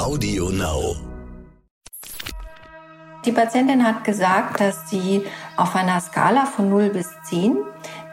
Audio Now. Die Patientin hat gesagt, dass sie auf einer Skala von 0 bis 10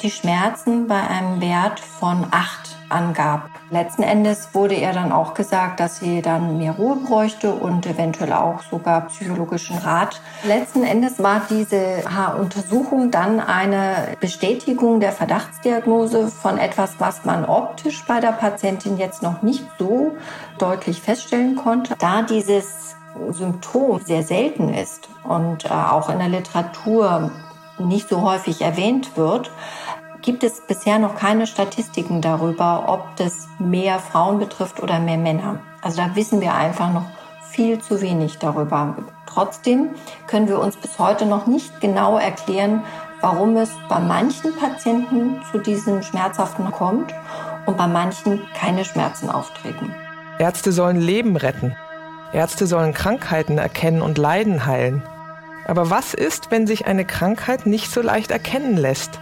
die Schmerzen bei einem Wert von 8 angab. Letzten Endes wurde ihr dann auch gesagt, dass sie dann mehr Ruhe bräuchte und eventuell auch sogar psychologischen Rat. Letzten Endes war diese Untersuchung dann eine Bestätigung der Verdachtsdiagnose von etwas, was man optisch bei der Patientin jetzt noch nicht so deutlich feststellen konnte, da dieses Symptom sehr selten ist und äh, auch in der Literatur nicht so häufig erwähnt wird, gibt es bisher noch keine Statistiken darüber, ob das mehr Frauen betrifft oder mehr Männer. Also da wissen wir einfach noch viel zu wenig darüber. Trotzdem können wir uns bis heute noch nicht genau erklären, warum es bei manchen Patienten zu diesen Schmerzhaften kommt und bei manchen keine Schmerzen auftreten. Ärzte sollen Leben retten. Ärzte sollen Krankheiten erkennen und Leiden heilen. Aber was ist, wenn sich eine Krankheit nicht so leicht erkennen lässt?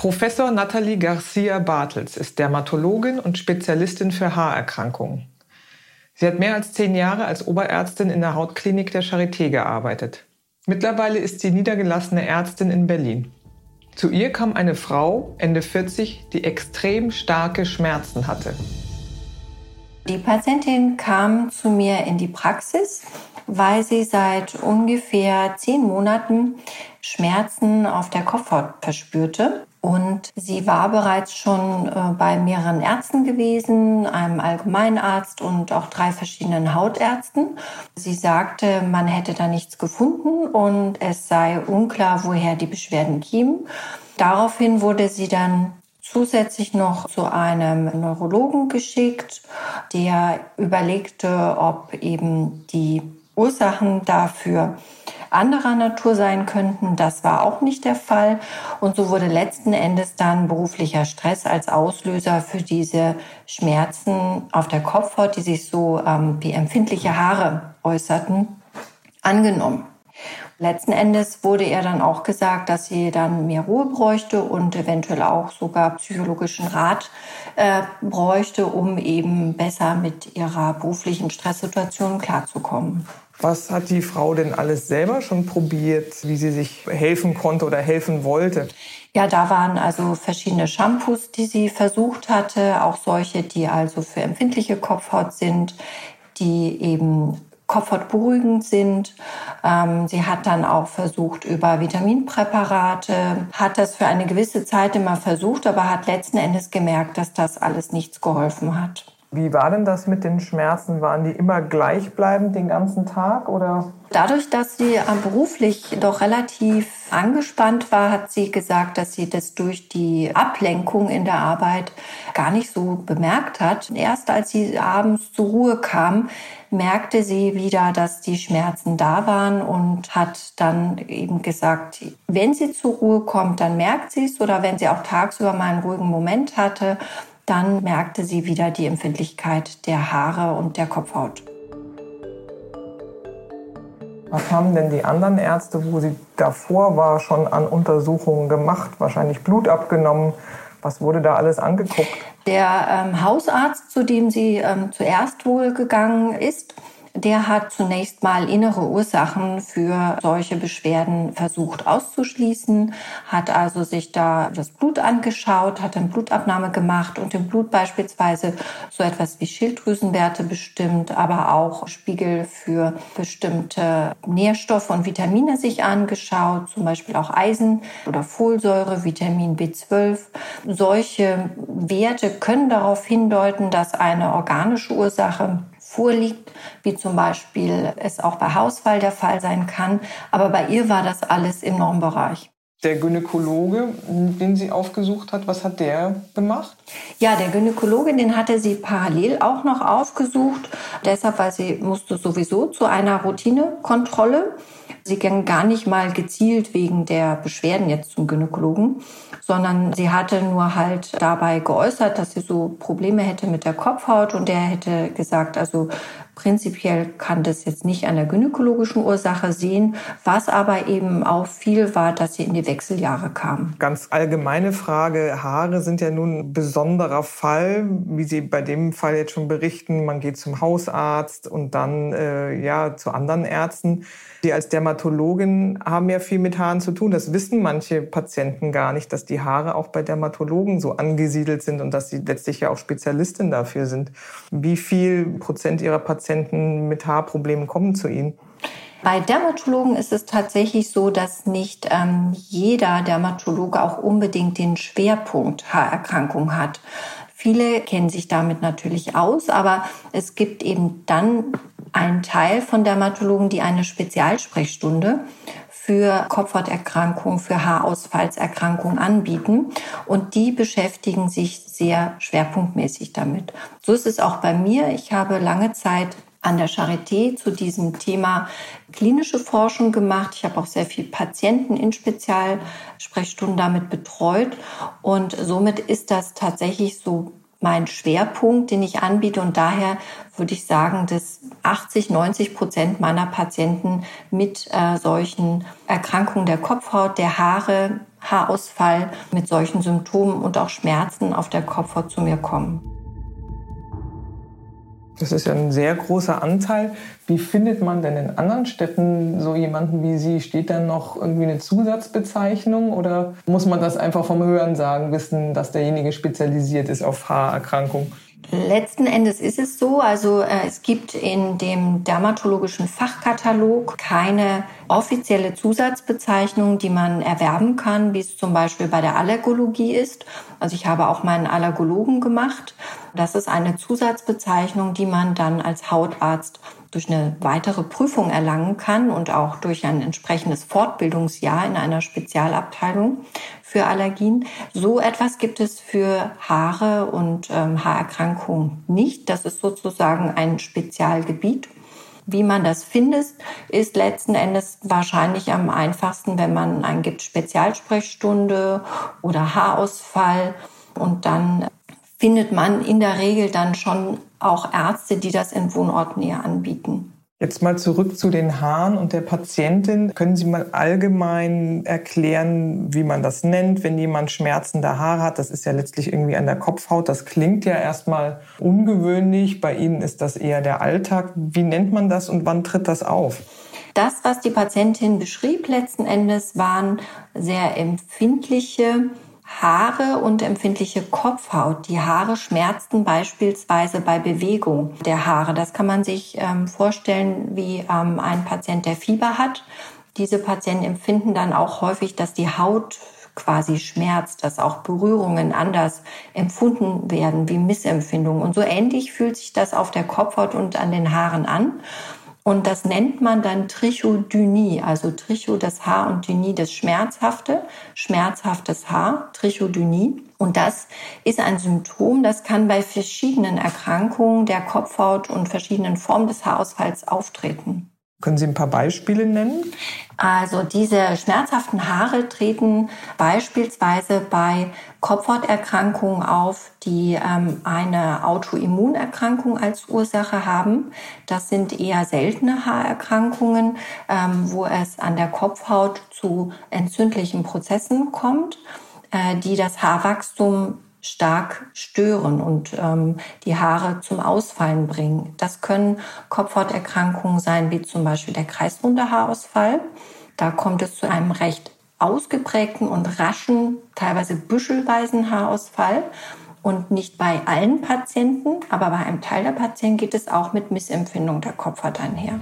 Professor Nathalie Garcia Bartels ist Dermatologin und Spezialistin für Haarerkrankungen. Sie hat mehr als zehn Jahre als Oberärztin in der Hautklinik der Charité gearbeitet. Mittlerweile ist sie niedergelassene Ärztin in Berlin. Zu ihr kam eine Frau, Ende 40, die extrem starke Schmerzen hatte. Die Patientin kam zu mir in die Praxis, weil sie seit ungefähr zehn Monaten Schmerzen auf der Kopfhaut verspürte. Und sie war bereits schon äh, bei mehreren Ärzten gewesen, einem Allgemeinarzt und auch drei verschiedenen Hautärzten. Sie sagte, man hätte da nichts gefunden und es sei unklar, woher die Beschwerden kämen. Daraufhin wurde sie dann zusätzlich noch zu einem Neurologen geschickt, der überlegte, ob eben die Ursachen dafür anderer Natur sein könnten. Das war auch nicht der Fall. Und so wurde letzten Endes dann beruflicher Stress als Auslöser für diese Schmerzen auf der Kopfhaut, die sich so ähm, wie empfindliche Haare äußerten, angenommen. Letzten Endes wurde ihr dann auch gesagt, dass sie dann mehr Ruhe bräuchte und eventuell auch sogar psychologischen Rat äh, bräuchte, um eben besser mit ihrer beruflichen Stresssituation klarzukommen. Was hat die Frau denn alles selber schon probiert, wie sie sich helfen konnte oder helfen wollte? Ja, da waren also verschiedene Shampoos, die sie versucht hatte, auch solche, die also für empfindliche Kopfhaut sind, die eben kopfhautberuhigend sind. Ähm, sie hat dann auch versucht über Vitaminpräparate, hat das für eine gewisse Zeit immer versucht, aber hat letzten Endes gemerkt, dass das alles nichts geholfen hat. Wie war denn das mit den Schmerzen? Waren die immer gleichbleibend den ganzen Tag oder? Dadurch, dass sie beruflich doch relativ angespannt war, hat sie gesagt, dass sie das durch die Ablenkung in der Arbeit gar nicht so bemerkt hat. Erst als sie abends zur Ruhe kam, merkte sie wieder, dass die Schmerzen da waren und hat dann eben gesagt, wenn sie zur Ruhe kommt, dann merkt sie es oder wenn sie auch tagsüber mal einen ruhigen Moment hatte, dann merkte sie wieder die Empfindlichkeit der Haare und der Kopfhaut. Was haben denn die anderen Ärzte, wo sie davor war, schon an Untersuchungen gemacht? Wahrscheinlich Blut abgenommen. Was wurde da alles angeguckt? Der ähm, Hausarzt, zu dem sie ähm, zuerst wohl gegangen ist, der hat zunächst mal innere Ursachen für solche Beschwerden versucht auszuschließen, hat also sich da das Blut angeschaut, hat eine Blutabnahme gemacht und im Blut beispielsweise so etwas wie Schilddrüsenwerte bestimmt, aber auch Spiegel für bestimmte Nährstoffe und Vitamine sich angeschaut, zum Beispiel auch Eisen oder Folsäure, Vitamin B12. Solche Werte können darauf hindeuten, dass eine organische Ursache vorliegt, wie zum Beispiel es auch bei Hausfall der Fall sein kann. Aber bei ihr war das alles im Normbereich. Der Gynäkologe, den sie aufgesucht hat, was hat der gemacht? Ja, der Gynäkologe, den hatte sie parallel auch noch aufgesucht. Deshalb, weil sie musste sowieso zu einer Routinekontrolle. Sie ging gar nicht mal gezielt wegen der Beschwerden jetzt zum Gynäkologen, sondern sie hatte nur halt dabei geäußert, dass sie so Probleme hätte mit der Kopfhaut und der hätte gesagt, also Prinzipiell kann das jetzt nicht an der gynäkologischen Ursache sehen, was aber eben auch viel war, dass sie in die Wechseljahre kam. Ganz allgemeine Frage. Haare sind ja nun ein besonderer Fall, wie Sie bei dem Fall jetzt schon berichten. Man geht zum Hausarzt und dann äh, ja zu anderen Ärzten. Sie als Dermatologin haben ja viel mit Haaren zu tun. Das wissen manche Patienten gar nicht, dass die Haare auch bei Dermatologen so angesiedelt sind und dass sie letztlich ja auch Spezialistin dafür sind. Wie viel Prozent Ihrer Patienten mit Haarproblemen kommen zu Ihnen? Bei Dermatologen ist es tatsächlich so, dass nicht ähm, jeder Dermatologe auch unbedingt den Schwerpunkt Haarerkrankung hat. Viele kennen sich damit natürlich aus, aber es gibt eben dann einen Teil von Dermatologen, die eine Spezialsprechstunde für Kopfhauterkrankungen, für Haarausfallserkrankungen anbieten. Und die beschäftigen sich sehr schwerpunktmäßig damit. So ist es auch bei mir. Ich habe lange Zeit an der Charité zu diesem Thema klinische Forschung gemacht. Ich habe auch sehr viele Patienten in Spezialsprechstunden damit betreut. Und somit ist das tatsächlich so mein Schwerpunkt, den ich anbiete. Und daher würde ich sagen, dass 80, 90 Prozent meiner Patienten mit äh, solchen Erkrankungen der Kopfhaut, der Haare, Haarausfall, mit solchen Symptomen und auch Schmerzen auf der Kopfhaut zu mir kommen. Das ist ja ein sehr großer Anteil. Wie findet man denn in anderen Städten so jemanden wie Sie? Steht da noch irgendwie eine Zusatzbezeichnung oder muss man das einfach vom Hörensagen wissen, dass derjenige spezialisiert ist auf Haarerkrankungen? Letzten Endes ist es so, also äh, es gibt in dem dermatologischen Fachkatalog keine offizielle Zusatzbezeichnung, die man erwerben kann, wie es zum Beispiel bei der Allergologie ist. Also ich habe auch meinen Allergologen gemacht. Das ist eine Zusatzbezeichnung, die man dann als Hautarzt durch eine weitere Prüfung erlangen kann und auch durch ein entsprechendes Fortbildungsjahr in einer Spezialabteilung für Allergien. So etwas gibt es für Haare und ähm, Haarerkrankungen nicht. Das ist sozusagen ein Spezialgebiet. Wie man das findet, ist letzten Endes wahrscheinlich am einfachsten, wenn man eingibt Spezialsprechstunde oder Haarausfall und dann findet man in der Regel dann schon auch Ärzte, die das in Wohnortnähe anbieten. Jetzt mal zurück zu den Haaren und der Patientin. Können Sie mal allgemein erklären, wie man das nennt, wenn jemand schmerzende Haare hat? Das ist ja letztlich irgendwie an der Kopfhaut. Das klingt ja erstmal ungewöhnlich. Bei Ihnen ist das eher der Alltag. Wie nennt man das und wann tritt das auf? Das, was die Patientin beschrieb letzten Endes, waren sehr empfindliche Haare und empfindliche Kopfhaut. Die Haare schmerzten beispielsweise bei Bewegung der Haare. Das kann man sich ähm, vorstellen wie ähm, ein Patient, der Fieber hat. Diese Patienten empfinden dann auch häufig, dass die Haut quasi schmerzt, dass auch Berührungen anders empfunden werden wie Missempfindungen. Und so ähnlich fühlt sich das auf der Kopfhaut und an den Haaren an. Und das nennt man dann Trichodynie, also Tricho das Haar und Dynie das Schmerzhafte, schmerzhaftes Haar, Trichodynie. Und das ist ein Symptom, das kann bei verschiedenen Erkrankungen der Kopfhaut und verschiedenen Formen des Haarausfalls auftreten. Können Sie ein paar Beispiele nennen? Also diese schmerzhaften Haare treten beispielsweise bei Kopfhauterkrankungen auf, die ähm, eine Autoimmunerkrankung als Ursache haben. Das sind eher seltene Haarerkrankungen, ähm, wo es an der Kopfhaut zu entzündlichen Prozessen kommt, äh, die das Haarwachstum stark stören und ähm, die Haare zum Ausfallen bringen. Das können Kopfhauterkrankungen sein, wie zum Beispiel der kreisrunde Haarausfall. Da kommt es zu einem recht ausgeprägten und raschen, teilweise büschelweisen Haarausfall. Und nicht bei allen Patienten, aber bei einem Teil der Patienten geht es auch mit Missempfindung der Kopfhaut einher.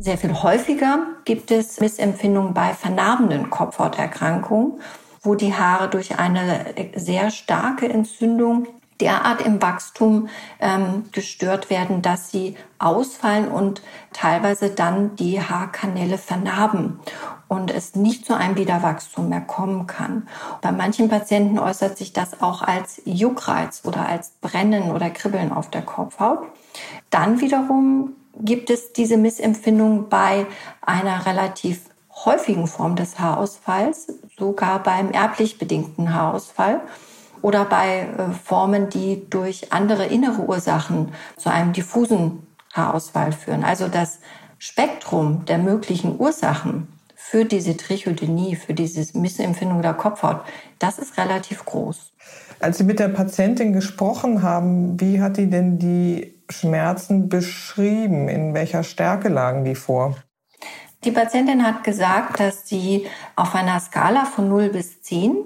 Sehr viel häufiger gibt es Missempfindungen bei vernarbenden Kopfhauterkrankungen wo die Haare durch eine sehr starke Entzündung derart im Wachstum ähm, gestört werden, dass sie ausfallen und teilweise dann die Haarkanäle vernarben und es nicht zu einem Wiederwachstum mehr kommen kann. Bei manchen Patienten äußert sich das auch als Juckreiz oder als Brennen oder Kribbeln auf der Kopfhaut. Dann wiederum gibt es diese Missempfindung bei einer relativ häufigen Form des Haarausfalls, sogar beim erblich bedingten Haarausfall oder bei äh, Formen, die durch andere innere Ursachen zu einem diffusen Haarausfall führen. Also das Spektrum der möglichen Ursachen für diese Trichodynie, für diese Missempfindung der Kopfhaut, das ist relativ groß. Als Sie mit der Patientin gesprochen haben, wie hat die denn die Schmerzen beschrieben? In welcher Stärke lagen die vor? Die Patientin hat gesagt, dass sie auf einer Skala von 0 bis 10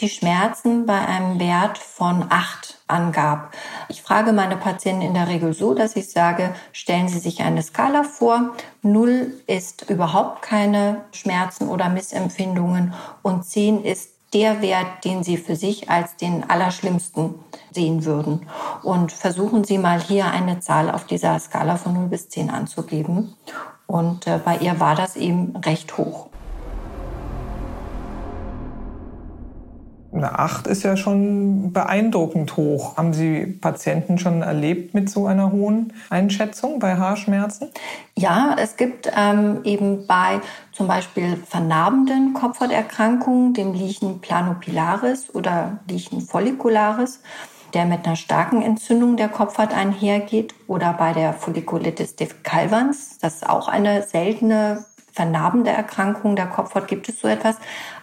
die Schmerzen bei einem Wert von 8 angab. Ich frage meine Patienten in der Regel so, dass ich sage, stellen Sie sich eine Skala vor. 0 ist überhaupt keine Schmerzen oder Missempfindungen und 10 ist der Wert, den Sie für sich als den allerschlimmsten sehen würden. Und versuchen Sie mal hier eine Zahl auf dieser Skala von 0 bis 10 anzugeben. Und äh, bei ihr war das eben recht hoch. Eine 8 ist ja schon beeindruckend hoch. Haben Sie Patienten schon erlebt mit so einer hohen Einschätzung bei Haarschmerzen? Ja, es gibt ähm, eben bei zum Beispiel vernarbenden Kopfhauterkrankungen, dem Lichen planopilaris oder Lichen follicularis, der mit einer starken Entzündung der Kopfhaut einhergeht oder bei der Folliculitis deficalvans, das ist auch eine seltene vernarbende Erkrankung der Kopfhaut, gibt es so etwas,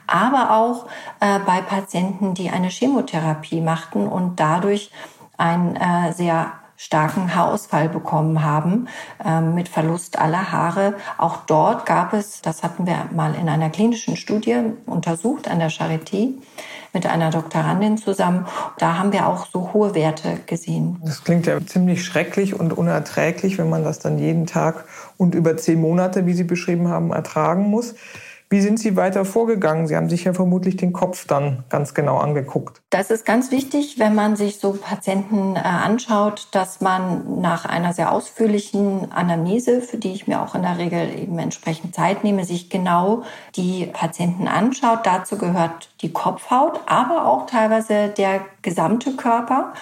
aber auch äh, bei Patienten, die eine Chemotherapie machten und dadurch einen äh, sehr starken Haarausfall bekommen haben äh, mit Verlust aller Haare. Auch dort gab es, das hatten wir mal in einer klinischen Studie untersucht an der Charité, mit einer Doktorandin zusammen. Da haben wir auch so hohe Werte gesehen. Das klingt ja ziemlich schrecklich und unerträglich, wenn man das dann jeden Tag und über zehn Monate, wie Sie beschrieben haben, ertragen muss. Wie sind Sie weiter vorgegangen? Sie haben sich ja vermutlich den Kopf dann ganz genau angeguckt. Das ist ganz wichtig, wenn man sich so Patienten äh, anschaut, dass man nach einer sehr ausführlichen Anamnese, für die ich mir auch in der Regel eben entsprechend Zeit nehme, sich genau die Patienten anschaut. Dazu gehört die Kopfhaut, aber auch teilweise der gesamte Körper.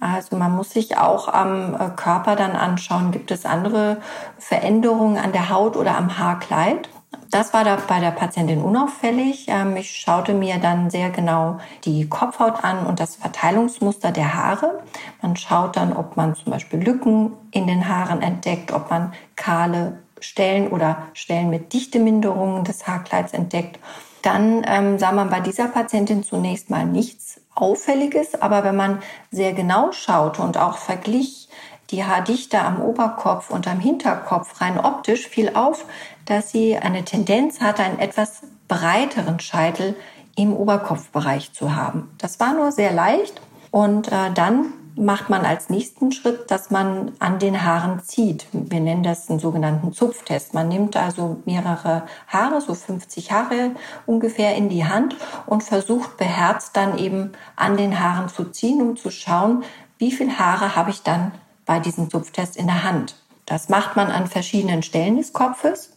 Also man muss sich auch am äh, Körper dann anschauen, gibt es andere Veränderungen an der Haut oder am Haarkleid. Das war da bei der Patientin unauffällig. Ähm, ich schaute mir dann sehr genau die Kopfhaut an und das Verteilungsmuster der Haare. Man schaut dann, ob man zum Beispiel Lücken in den Haaren entdeckt, ob man kahle Stellen oder Stellen mit Dichteminderungen des Haarkleids entdeckt. Dann ähm, sah man bei dieser Patientin zunächst mal nichts Auffälliges, aber wenn man sehr genau schaute und auch verglich, die Haardichte am Oberkopf und am Hinterkopf rein optisch fiel auf, dass sie eine Tendenz hatte, einen etwas breiteren Scheitel im Oberkopfbereich zu haben. Das war nur sehr leicht und äh, dann macht man als nächsten Schritt, dass man an den Haaren zieht. Wir nennen das einen sogenannten Zupftest. Man nimmt also mehrere Haare, so 50 Haare ungefähr in die Hand und versucht beherzt dann eben an den Haaren zu ziehen, um zu schauen, wie viel Haare habe ich dann bei diesem Zupftest in der Hand. Das macht man an verschiedenen Stellen des Kopfes,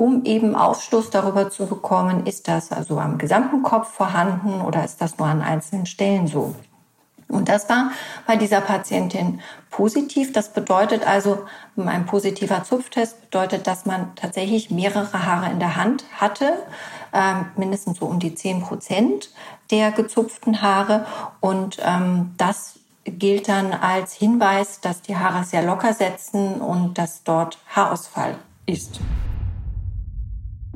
um eben Aufschluss darüber zu bekommen, ist das also am gesamten Kopf vorhanden oder ist das nur an einzelnen Stellen so. Und das war bei dieser Patientin positiv. Das bedeutet also, ein positiver Zupftest bedeutet, dass man tatsächlich mehrere Haare in der Hand hatte, äh, mindestens so um die 10 Prozent der gezupften Haare. Und ähm, das gilt dann als Hinweis, dass die Haare sehr locker setzen und dass dort Haarausfall ist.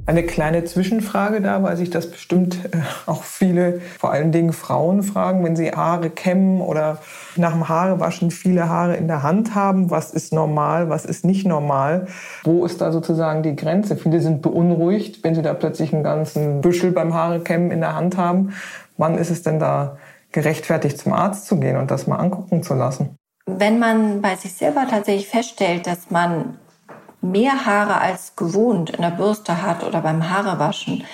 Eine kleine Zwischenfrage da, weil sich das bestimmt äh, auch viele, vor allen Dingen Frauen fragen, wenn sie Haare kämmen oder nach dem Haarewaschen viele Haare in der Hand haben. Was ist normal, was ist nicht normal? Wo ist da sozusagen die Grenze? Viele sind beunruhigt, wenn sie da plötzlich einen ganzen Büschel beim Haarekämmen in der Hand haben. Wann ist es denn da gerechtfertigt zum Arzt zu gehen und das mal angucken zu lassen. Wenn man bei sich selber tatsächlich feststellt, dass man mehr Haare als gewohnt in der Bürste hat oder beim Haarewaschen,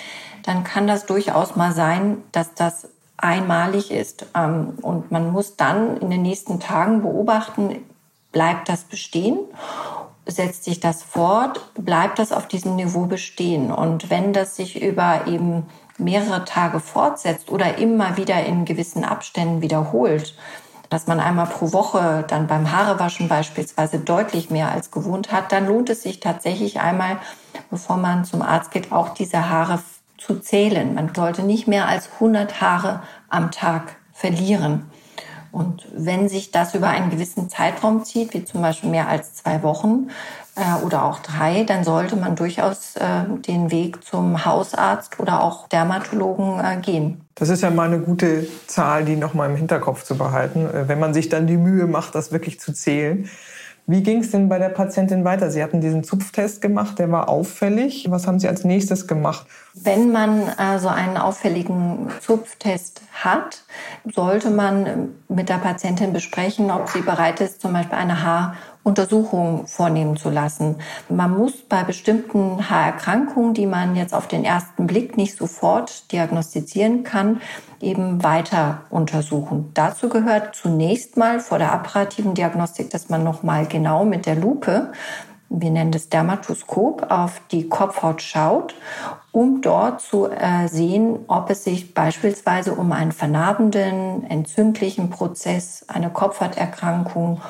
dann kann das durchaus mal sein, dass das einmalig ist. Ähm, und man muss dann in den nächsten Tagen beobachten, bleibt das bestehen? Setzt sich das fort? Bleibt das auf diesem Niveau bestehen? Und wenn das sich über eben mehrere Tage fortsetzt oder immer wieder in gewissen Abständen wiederholt, dass man einmal pro Woche dann beim Haarewaschen beispielsweise deutlich mehr als gewohnt hat, dann lohnt es sich tatsächlich einmal, bevor man zum Arzt geht, auch diese Haare zu zählen. Man sollte nicht mehr als 100 Haare am Tag verlieren. Und wenn sich das über einen gewissen Zeitraum zieht, wie zum Beispiel mehr als zwei Wochen äh, oder auch drei, dann sollte man durchaus äh, den Weg zum Hausarzt oder auch Dermatologen äh, gehen. Das ist ja mal eine gute Zahl, die noch mal im Hinterkopf zu behalten, äh, wenn man sich dann die Mühe macht, das wirklich zu zählen. Wie ging es denn bei der Patientin weiter? Sie hatten diesen Zupftest gemacht, der war auffällig. Was haben Sie als nächstes gemacht? Wenn man äh, so einen auffälligen Zupftest hat, sollte man mit der Patientin besprechen, ob sie bereit ist, zum Beispiel eine Haar Untersuchungen vornehmen zu lassen. Man muss bei bestimmten Haarerkrankungen, die man jetzt auf den ersten Blick nicht sofort diagnostizieren kann, eben weiter untersuchen. Dazu gehört zunächst mal vor der apparativen Diagnostik, dass man noch mal genau mit der Lupe wir nennen das Dermatoskop, auf die Kopfhaut schaut, um dort zu äh, sehen, ob es sich beispielsweise um einen vernarbenden, entzündlichen Prozess, eine Kopfhauterkrankung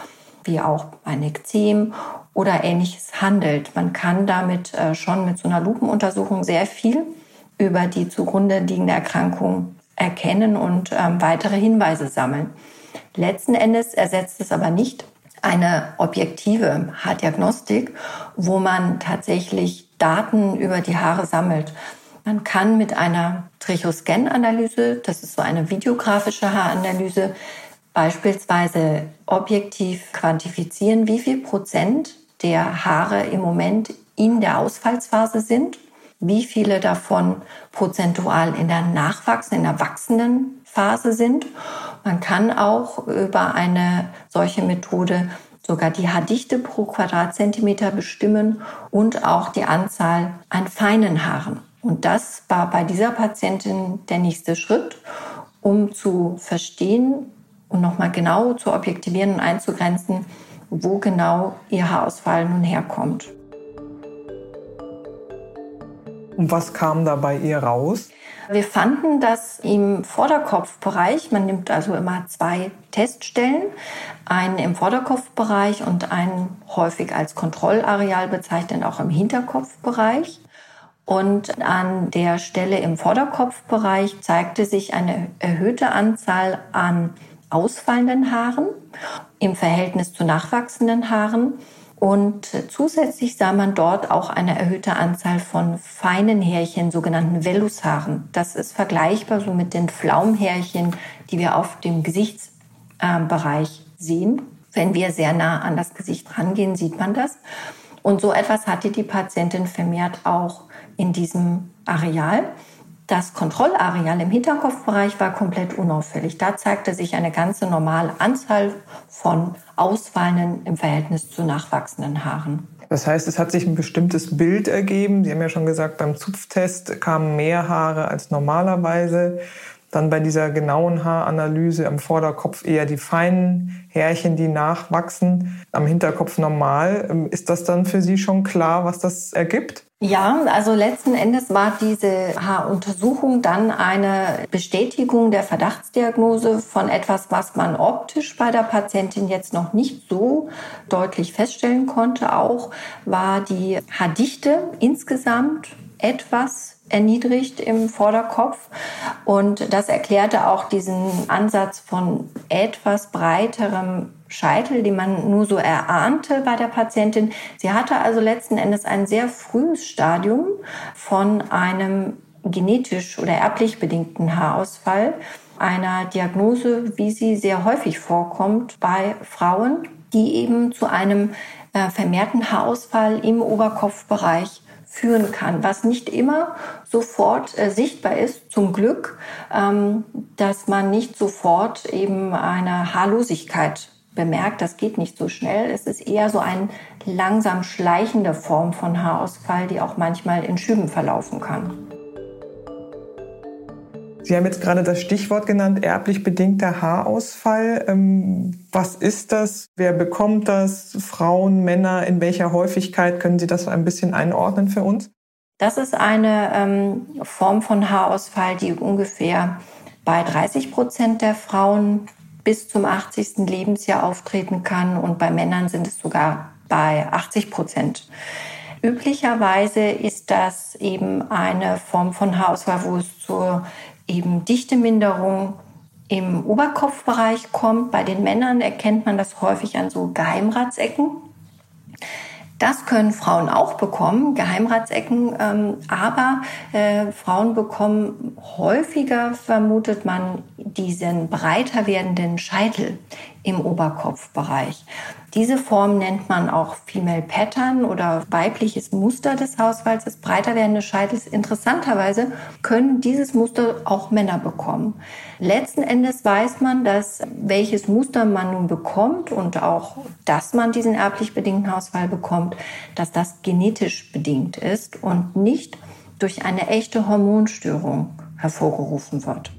wie auch ein Ekzem oder ähnliches handelt. Man kann damit äh, schon mit so einer Lupenuntersuchung sehr viel über die zugrunde liegende Erkrankung erkennen und ähm, weitere Hinweise sammeln. Letzten Endes ersetzt es aber nicht eine objektive Haardiagnostik, wo man tatsächlich Daten über die Haare sammelt. Man kann mit einer Trichoscan-Analyse, das ist so eine videografische Haaranalyse, beispielsweise objektiv quantifizieren, wie viel Prozent der Haare im Moment in der Ausfallsphase sind, wie viele davon prozentual in der nachwachsenden, in der wachsenden Phase sind. Man kann auch über eine solche Methode sogar die Haardichte pro Quadratzentimeter bestimmen und auch die Anzahl an feinen Haaren. Und das war bei dieser Patientin der nächste Schritt, um zu verstehen, und nochmal genau zu objektivieren und einzugrenzen, wo genau ihr Haarausfall nun herkommt. Und was kam da bei ihr raus? Wir fanden, dass im Vorderkopfbereich, man nimmt also immer zwei Teststellen, einen im Vorderkopfbereich und einen häufig als Kontrollareal bezeichnet, auch im Hinterkopfbereich. Und an der Stelle im Vorderkopfbereich zeigte sich eine erhöhte Anzahl an ausfallenden Haaren im Verhältnis zu nachwachsenden Haaren. Und zusätzlich sah man dort auch eine erhöhte Anzahl von feinen Härchen, sogenannten Vellushaaren. Das ist vergleichbar so mit den Flaumhärchen, die wir auf dem Gesichtsbereich sehen. Wenn wir sehr nah an das Gesicht rangehen, sieht man das. Und so etwas hatte die Patientin vermehrt auch in diesem Areal. Das Kontrollareal im Hinterkopfbereich war komplett unauffällig. Da zeigte sich eine ganze normale Anzahl von ausfallenden im Verhältnis zu nachwachsenden Haaren. Das heißt, es hat sich ein bestimmtes Bild ergeben. Sie haben ja schon gesagt, beim Zupftest kamen mehr Haare als normalerweise. Dann bei dieser genauen Haaranalyse am Vorderkopf eher die feinen Härchen, die nachwachsen, am Hinterkopf normal. Ist das dann für Sie schon klar, was das ergibt? Ja, also letzten Endes war diese Haaruntersuchung dann eine Bestätigung der Verdachtsdiagnose von etwas, was man optisch bei der Patientin jetzt noch nicht so deutlich feststellen konnte. Auch war die Haardichte insgesamt etwas erniedrigt im Vorderkopf. Und das erklärte auch diesen Ansatz von etwas breiterem Scheitel, die man nur so erahnte bei der Patientin. Sie hatte also letzten Endes ein sehr frühes Stadium von einem genetisch oder erblich bedingten Haarausfall, einer Diagnose, wie sie sehr häufig vorkommt bei Frauen, die eben zu einem äh, vermehrten Haarausfall im Oberkopfbereich führen kann, was nicht immer sofort äh, sichtbar ist, zum Glück, ähm, dass man nicht sofort eben eine Haarlosigkeit bemerkt, das geht nicht so schnell. Es ist eher so eine langsam schleichende Form von Haarausfall, die auch manchmal in Schüben verlaufen kann. Sie haben jetzt gerade das Stichwort genannt, erblich bedingter Haarausfall. Ähm, was ist das? Wer bekommt das? Frauen, Männer? In welcher Häufigkeit? Können Sie das ein bisschen einordnen für uns? Das ist eine ähm, Form von Haarausfall, die ungefähr bei 30 Prozent der Frauen bis zum 80. Lebensjahr auftreten kann und bei Männern sind es sogar bei 80 Prozent. Üblicherweise ist das eben eine Form von Haarausfall, wo es zur eben Dichteminderung im Oberkopfbereich kommt. Bei den Männern erkennt man das häufig an so Geheimratsecken. Das können Frauen auch bekommen, Geheimratsecken, ähm, aber äh, Frauen bekommen häufiger, vermutet man, diesen breiter werdenden Scheitel im Oberkopfbereich. Diese Form nennt man auch Female Pattern oder weibliches Muster des Hausfalls, des breiter werdende Scheitels. Interessanterweise können dieses Muster auch Männer bekommen. Letzten Endes weiß man, dass welches Muster man nun bekommt und auch, dass man diesen erblich bedingten Hausfall bekommt, dass das genetisch bedingt ist und nicht durch eine echte Hormonstörung hervorgerufen wird.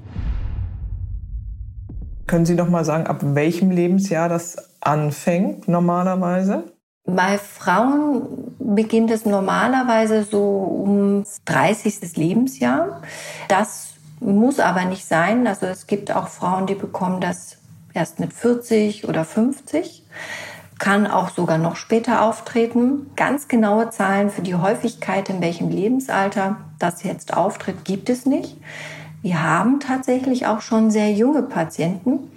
Können Sie noch mal sagen, ab welchem Lebensjahr das anfängt normalerweise? Bei Frauen beginnt es normalerweise so um 30. Lebensjahr. Das muss aber nicht sein. Also es gibt auch Frauen, die bekommen das erst mit 40 oder 50. Kann auch sogar noch später auftreten. Ganz genaue Zahlen für die Häufigkeit, in welchem Lebensalter das jetzt auftritt, gibt es nicht. Wir haben tatsächlich auch schon sehr junge Patienten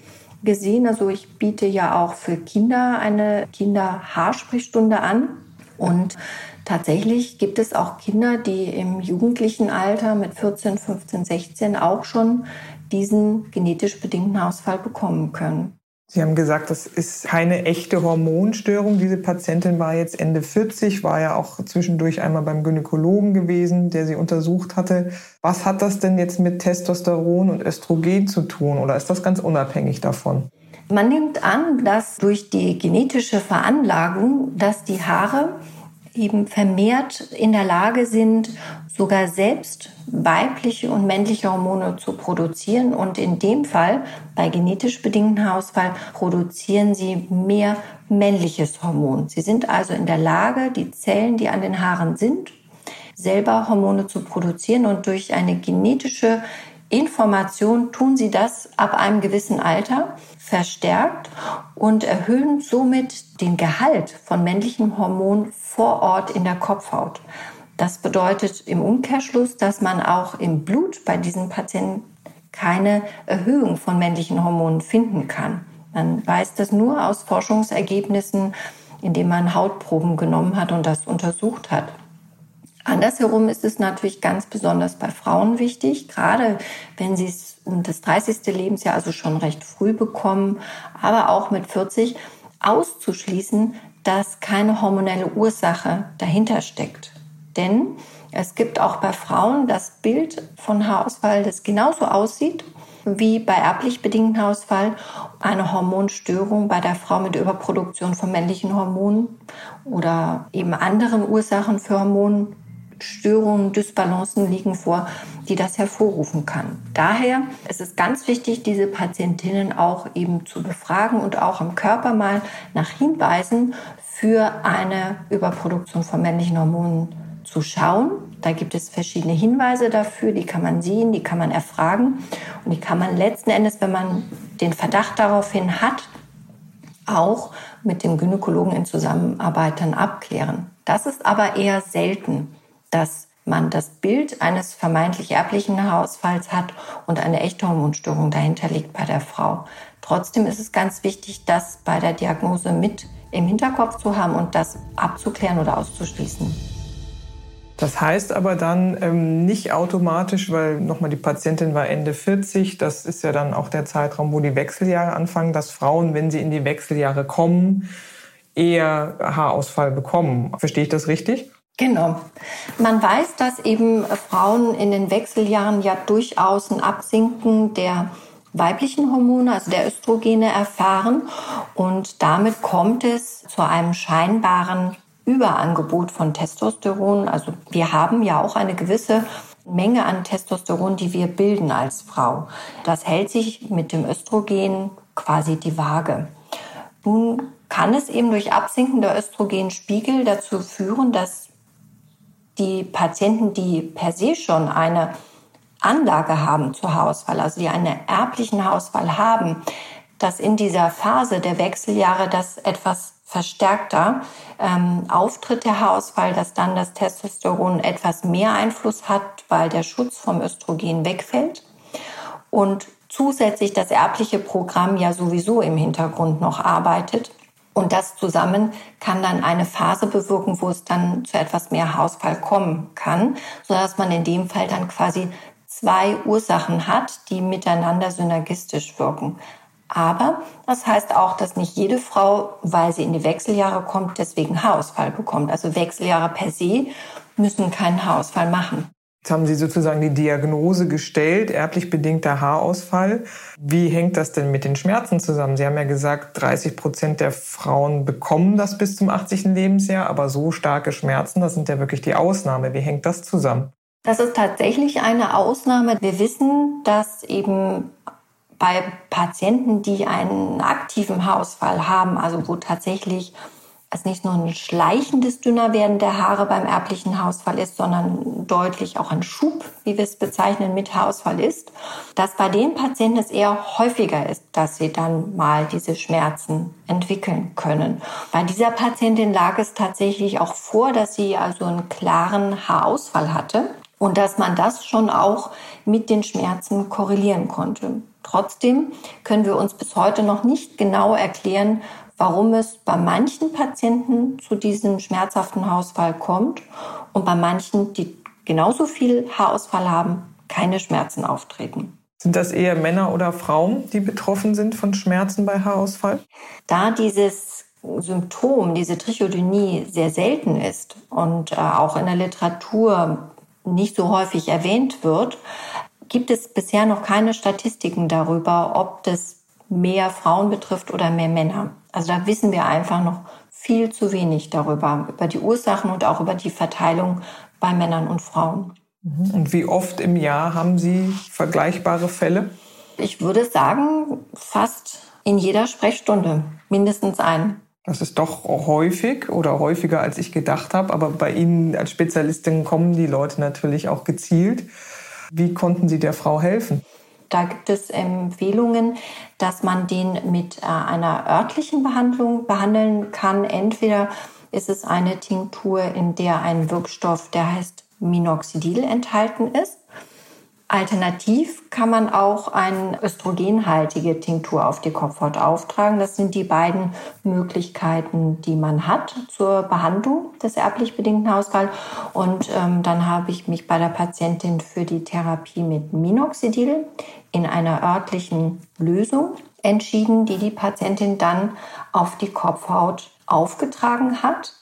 gesehen. Also ich biete ja auch für Kinder eine Kinderhaarsprechstunde an. Und tatsächlich gibt es auch Kinder, die im jugendlichen Alter mit 14, 15, 16 auch schon diesen genetisch bedingten Ausfall bekommen können. Sie haben gesagt, das ist keine echte Hormonstörung. Diese Patientin war jetzt Ende 40, war ja auch zwischendurch einmal beim Gynäkologen gewesen, der sie untersucht hatte. Was hat das denn jetzt mit Testosteron und Östrogen zu tun oder ist das ganz unabhängig davon? Man nimmt an, dass durch die genetische Veranlagung, dass die Haare eben vermehrt in der Lage sind, sogar selbst weibliche und männliche Hormone zu produzieren. Und in dem Fall, bei genetisch bedingtem Haarausfall, produzieren sie mehr männliches Hormon. Sie sind also in der Lage, die Zellen, die an den Haaren sind, selber Hormone zu produzieren. Und durch eine genetische Information tun sie das ab einem gewissen Alter verstärkt und erhöhen somit den Gehalt von männlichen Hormonen vor Ort in der Kopfhaut. Das bedeutet im Umkehrschluss, dass man auch im Blut bei diesen Patienten keine Erhöhung von männlichen Hormonen finden kann. Man weiß das nur aus Forschungsergebnissen, indem man Hautproben genommen hat und das untersucht hat. Andersherum ist es natürlich ganz besonders bei Frauen wichtig, gerade wenn sie es um das 30. Lebensjahr, also schon recht früh bekommen, aber auch mit 40, auszuschließen, dass keine hormonelle Ursache dahinter steckt. Denn es gibt auch bei Frauen das Bild von Haarausfall, das genauso aussieht wie bei erblich bedingtem Haarausfall, eine Hormonstörung bei der Frau mit Überproduktion von männlichen Hormonen oder eben anderen Ursachen für Hormonstörungen, Dysbalancen liegen vor, die das hervorrufen kann. Daher ist es ganz wichtig, diese Patientinnen auch eben zu befragen und auch am Körper mal nach Hinweisen für eine Überproduktion von männlichen Hormonen zu schauen. Da gibt es verschiedene Hinweise dafür, die kann man sehen, die kann man erfragen und die kann man letzten Endes, wenn man den Verdacht daraufhin hat, auch mit dem Gynäkologen in Zusammenarbeit dann abklären. Das ist aber eher selten, dass man das Bild eines vermeintlich erblichen Haarausfalls hat und eine echte Hormonstörung dahinter liegt bei der Frau. Trotzdem ist es ganz wichtig, das bei der Diagnose mit im Hinterkopf zu haben und das abzuklären oder auszuschließen. Das heißt aber dann ähm, nicht automatisch, weil nochmal die Patientin war Ende 40, das ist ja dann auch der Zeitraum, wo die Wechseljahre anfangen, dass Frauen, wenn sie in die Wechseljahre kommen, eher Haarausfall bekommen. Verstehe ich das richtig? Genau. Man weiß, dass eben Frauen in den Wechseljahren ja durchaus ein Absinken der weiblichen Hormone, also der Östrogene, erfahren. Und damit kommt es zu einem scheinbaren Überangebot von Testosteron. Also wir haben ja auch eine gewisse Menge an Testosteron, die wir bilden als Frau. Das hält sich mit dem Östrogen quasi die Waage. Nun kann es eben durch Absinken der Östrogenspiegel dazu führen, dass die Patienten, die per se schon eine Anlage haben zu Haarausfall, also die einen erblichen Haarausfall haben, dass in dieser Phase der Wechseljahre das etwas verstärkter ähm, auftritt, der Haarausfall, dass dann das Testosteron etwas mehr Einfluss hat, weil der Schutz vom Östrogen wegfällt. Und zusätzlich das erbliche Programm ja sowieso im Hintergrund noch arbeitet. Und das zusammen kann dann eine Phase bewirken, wo es dann zu etwas mehr Haarausfall kommen kann, sodass man in dem Fall dann quasi zwei Ursachen hat, die miteinander synergistisch wirken. Aber das heißt auch, dass nicht jede Frau, weil sie in die Wechseljahre kommt, deswegen Haarausfall bekommt. Also Wechseljahre per se müssen keinen Haarausfall machen. Jetzt haben Sie sozusagen die Diagnose gestellt, erblich bedingter Haarausfall. Wie hängt das denn mit den Schmerzen zusammen? Sie haben ja gesagt, 30 Prozent der Frauen bekommen das bis zum 80. Lebensjahr, aber so starke Schmerzen, das sind ja wirklich die Ausnahme. Wie hängt das zusammen? Das ist tatsächlich eine Ausnahme. Wir wissen, dass eben bei Patienten, die einen aktiven Haarausfall haben, also wo tatsächlich es nicht nur ein schleichendes Dünnerwerden der Haare beim erblichen Haarausfall ist, sondern deutlich auch ein Schub, wie wir es bezeichnen, mit Haarausfall ist, dass bei den Patienten es eher häufiger ist, dass sie dann mal diese Schmerzen entwickeln können. Bei dieser Patientin lag es tatsächlich auch vor, dass sie also einen klaren Haarausfall hatte und dass man das schon auch mit den Schmerzen korrelieren konnte. Trotzdem können wir uns bis heute noch nicht genau erklären, warum es bei manchen Patienten zu diesem schmerzhaften Haarausfall kommt und bei manchen, die genauso viel Haarausfall haben, keine Schmerzen auftreten. Sind das eher Männer oder Frauen, die betroffen sind von Schmerzen bei Haarausfall? Da dieses Symptom, diese Trichodynie sehr selten ist und äh, auch in der Literatur nicht so häufig erwähnt wird, gibt es bisher noch keine Statistiken darüber, ob das mehr Frauen betrifft oder mehr Männer. Also da wissen wir einfach noch viel zu wenig darüber, über die Ursachen und auch über die Verteilung bei Männern und Frauen. Mhm. Und wie oft im Jahr haben Sie vergleichbare Fälle? Ich würde sagen, fast in jeder Sprechstunde mindestens einen. Das ist doch häufig oder häufiger, als ich gedacht habe. Aber bei Ihnen als Spezialistin kommen die Leute natürlich auch gezielt. Wie konnten Sie der Frau helfen? Da gibt es Empfehlungen, dass man den mit äh, einer örtlichen Behandlung behandeln kann. Entweder ist es eine Tinktur, in der ein Wirkstoff, der heißt Minoxidil enthalten ist. Alternativ kann man auch eine östrogenhaltige Tinktur auf die Kopfhaut auftragen. Das sind die beiden Möglichkeiten, die man hat zur Behandlung des erblich bedingten Haarausfalls. Und ähm, dann habe ich mich bei der Patientin für die Therapie mit Minoxidil in einer örtlichen Lösung entschieden, die die Patientin dann auf die Kopfhaut aufgetragen hat.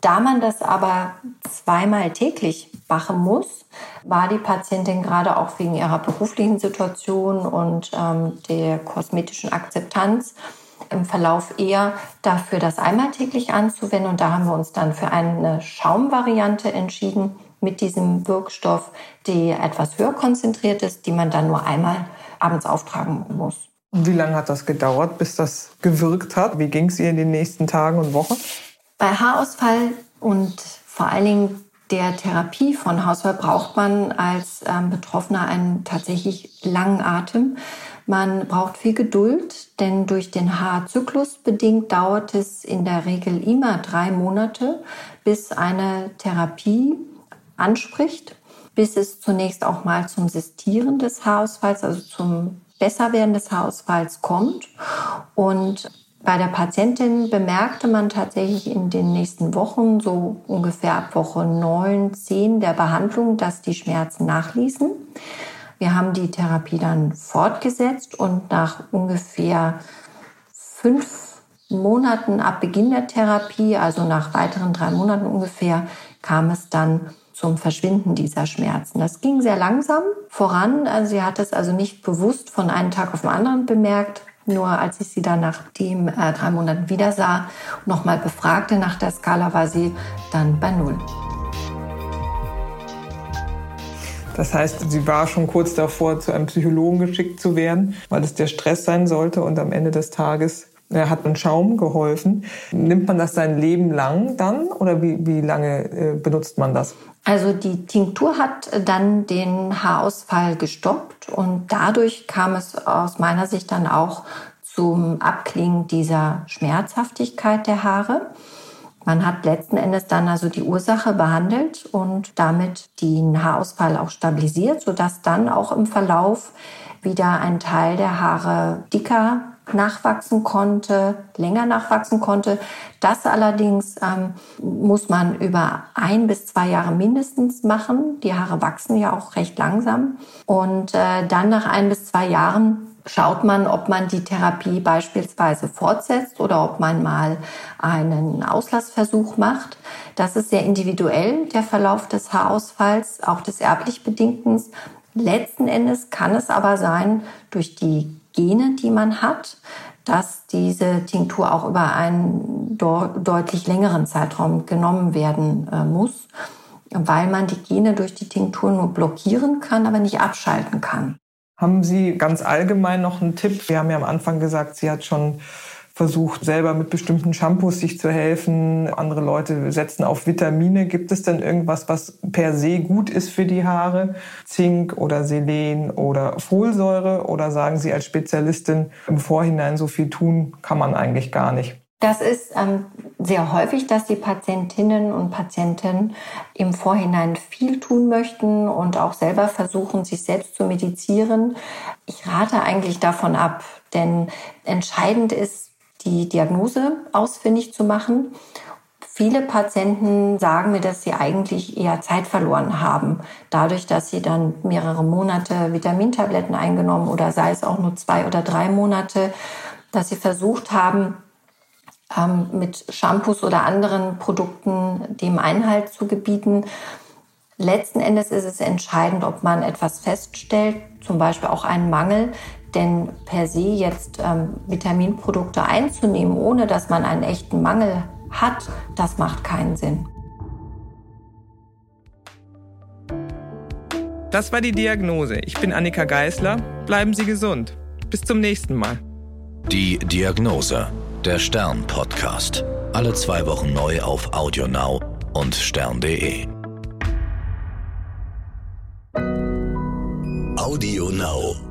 Da man das aber zweimal täglich machen muss, war die Patientin gerade auch wegen ihrer beruflichen Situation und ähm, der kosmetischen Akzeptanz im Verlauf eher dafür, das einmal täglich anzuwenden. Und da haben wir uns dann für eine Schaumvariante entschieden mit diesem Wirkstoff, die etwas höher konzentriert ist, die man dann nur einmal abends auftragen muss. Wie lange hat das gedauert, bis das gewirkt hat? Wie ging es ihr in den nächsten Tagen und Wochen? Bei Haarausfall und vor allen Dingen der Therapie von Haarausfall braucht man als ähm, Betroffener einen tatsächlich langen Atem. Man braucht viel Geduld, denn durch den Haarzyklus bedingt dauert es in der Regel immer drei Monate, bis eine Therapie anspricht, bis es zunächst auch mal zum Sistieren des Haarausfalls, also zum Besserwerden des Haarausfalls kommt. Und bei der Patientin bemerkte man tatsächlich in den nächsten Wochen, so ungefähr ab Woche 9, 10 der Behandlung, dass die Schmerzen nachließen. Wir haben die Therapie dann fortgesetzt und nach ungefähr fünf Monaten ab Beginn der Therapie, also nach weiteren drei Monaten ungefähr, kam es dann zum Verschwinden dieser Schmerzen. Das ging sehr langsam voran. Also sie hat es also nicht bewusst von einem Tag auf den anderen bemerkt, nur als ich sie dann nach den äh, drei Monaten wieder sah, nochmal befragte nach der Skala, war sie dann bei Null. Das heißt, sie war schon kurz davor, zu einem Psychologen geschickt zu werden, weil es der Stress sein sollte und am Ende des Tages hat einen Schaum geholfen. Nimmt man das sein Leben lang dann oder wie, wie lange äh, benutzt man das? Also die Tinktur hat dann den Haarausfall gestoppt und dadurch kam es aus meiner Sicht dann auch zum Abklingen dieser Schmerzhaftigkeit der Haare. Man hat letzten Endes dann also die Ursache behandelt und damit den Haarausfall auch stabilisiert, sodass dann auch im Verlauf wieder ein Teil der Haare dicker nachwachsen konnte, länger nachwachsen konnte. Das allerdings ähm, muss man über ein bis zwei Jahre mindestens machen. Die Haare wachsen ja auch recht langsam. Und äh, dann nach ein bis zwei Jahren schaut man, ob man die Therapie beispielsweise fortsetzt oder ob man mal einen Auslassversuch macht. Das ist sehr individuell, der Verlauf des Haarausfalls, auch des erblich Bedingten. Letzten Endes kann es aber sein, durch die Gene, die man hat, dass diese Tinktur auch über einen deutlich längeren Zeitraum genommen werden äh, muss, weil man die Gene durch die Tinktur nur blockieren kann, aber nicht abschalten kann. Haben Sie ganz allgemein noch einen Tipp? Wir haben ja am Anfang gesagt, sie hat schon versucht selber mit bestimmten Shampoos sich zu helfen. Andere Leute setzen auf Vitamine. Gibt es denn irgendwas, was per se gut ist für die Haare? Zink oder Selen oder Folsäure? Oder sagen Sie als Spezialistin im Vorhinein so viel tun kann man eigentlich gar nicht? Das ist ähm, sehr häufig, dass die Patientinnen und Patienten im Vorhinein viel tun möchten und auch selber versuchen, sich selbst zu medizieren. Ich rate eigentlich davon ab, denn entscheidend ist, die Diagnose ausfindig zu machen. Viele Patienten sagen mir, dass sie eigentlich eher Zeit verloren haben, dadurch, dass sie dann mehrere Monate Vitamintabletten eingenommen oder sei es auch nur zwei oder drei Monate, dass sie versucht haben, ähm, mit Shampoos oder anderen Produkten dem Einhalt zu gebieten. Letzten Endes ist es entscheidend, ob man etwas feststellt, zum Beispiel auch einen Mangel, denn per se jetzt ähm, Vitaminprodukte einzunehmen, ohne dass man einen echten Mangel hat, das macht keinen Sinn. Das war die Diagnose. Ich bin Annika Geißler. Bleiben Sie gesund. Bis zum nächsten Mal. Die Diagnose. Der Stern-Podcast. Alle zwei Wochen neu auf AudioNow und stern.de. AudioNow.